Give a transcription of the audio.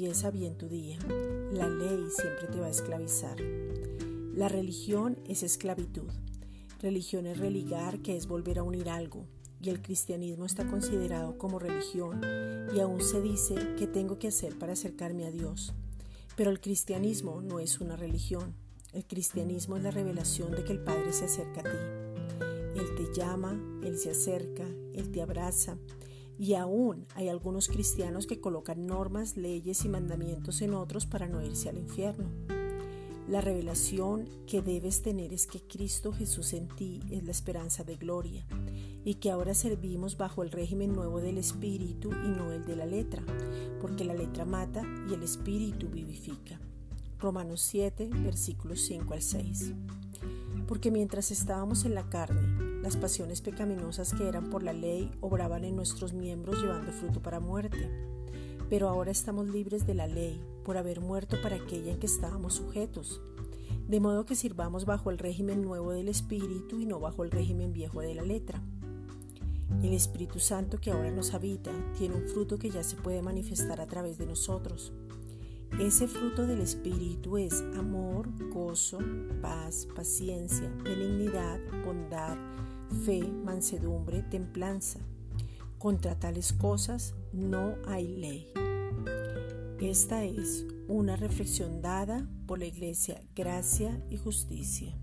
Comienza bien tu día. La ley siempre te va a esclavizar. La religión es esclavitud. Religión es religar, que es volver a unir algo. Y el cristianismo está considerado como religión y aún se dice que tengo que hacer para acercarme a Dios. Pero el cristianismo no es una religión. El cristianismo es la revelación de que el Padre se acerca a ti. Él te llama, Él se acerca, Él te abraza, y aún hay algunos cristianos que colocan normas, leyes y mandamientos en otros para no irse al infierno. La revelación que debes tener es que Cristo Jesús en ti es la esperanza de gloria y que ahora servimos bajo el régimen nuevo del Espíritu y no el de la letra, porque la letra mata y el Espíritu vivifica. Romanos 7, versículos 5 al 6. Porque mientras estábamos en la carne, las pasiones pecaminosas que eran por la ley obraban en nuestros miembros llevando fruto para muerte. Pero ahora estamos libres de la ley por haber muerto para aquella en que estábamos sujetos. De modo que sirvamos bajo el régimen nuevo del Espíritu y no bajo el régimen viejo de la letra. El Espíritu Santo que ahora nos habita tiene un fruto que ya se puede manifestar a través de nosotros. Ese fruto del Espíritu es amor, gozo, paz, paciencia, benignidad, bondad, fe, mansedumbre, templanza. Contra tales cosas no hay ley. Esta es una reflexión dada por la Iglesia Gracia y Justicia.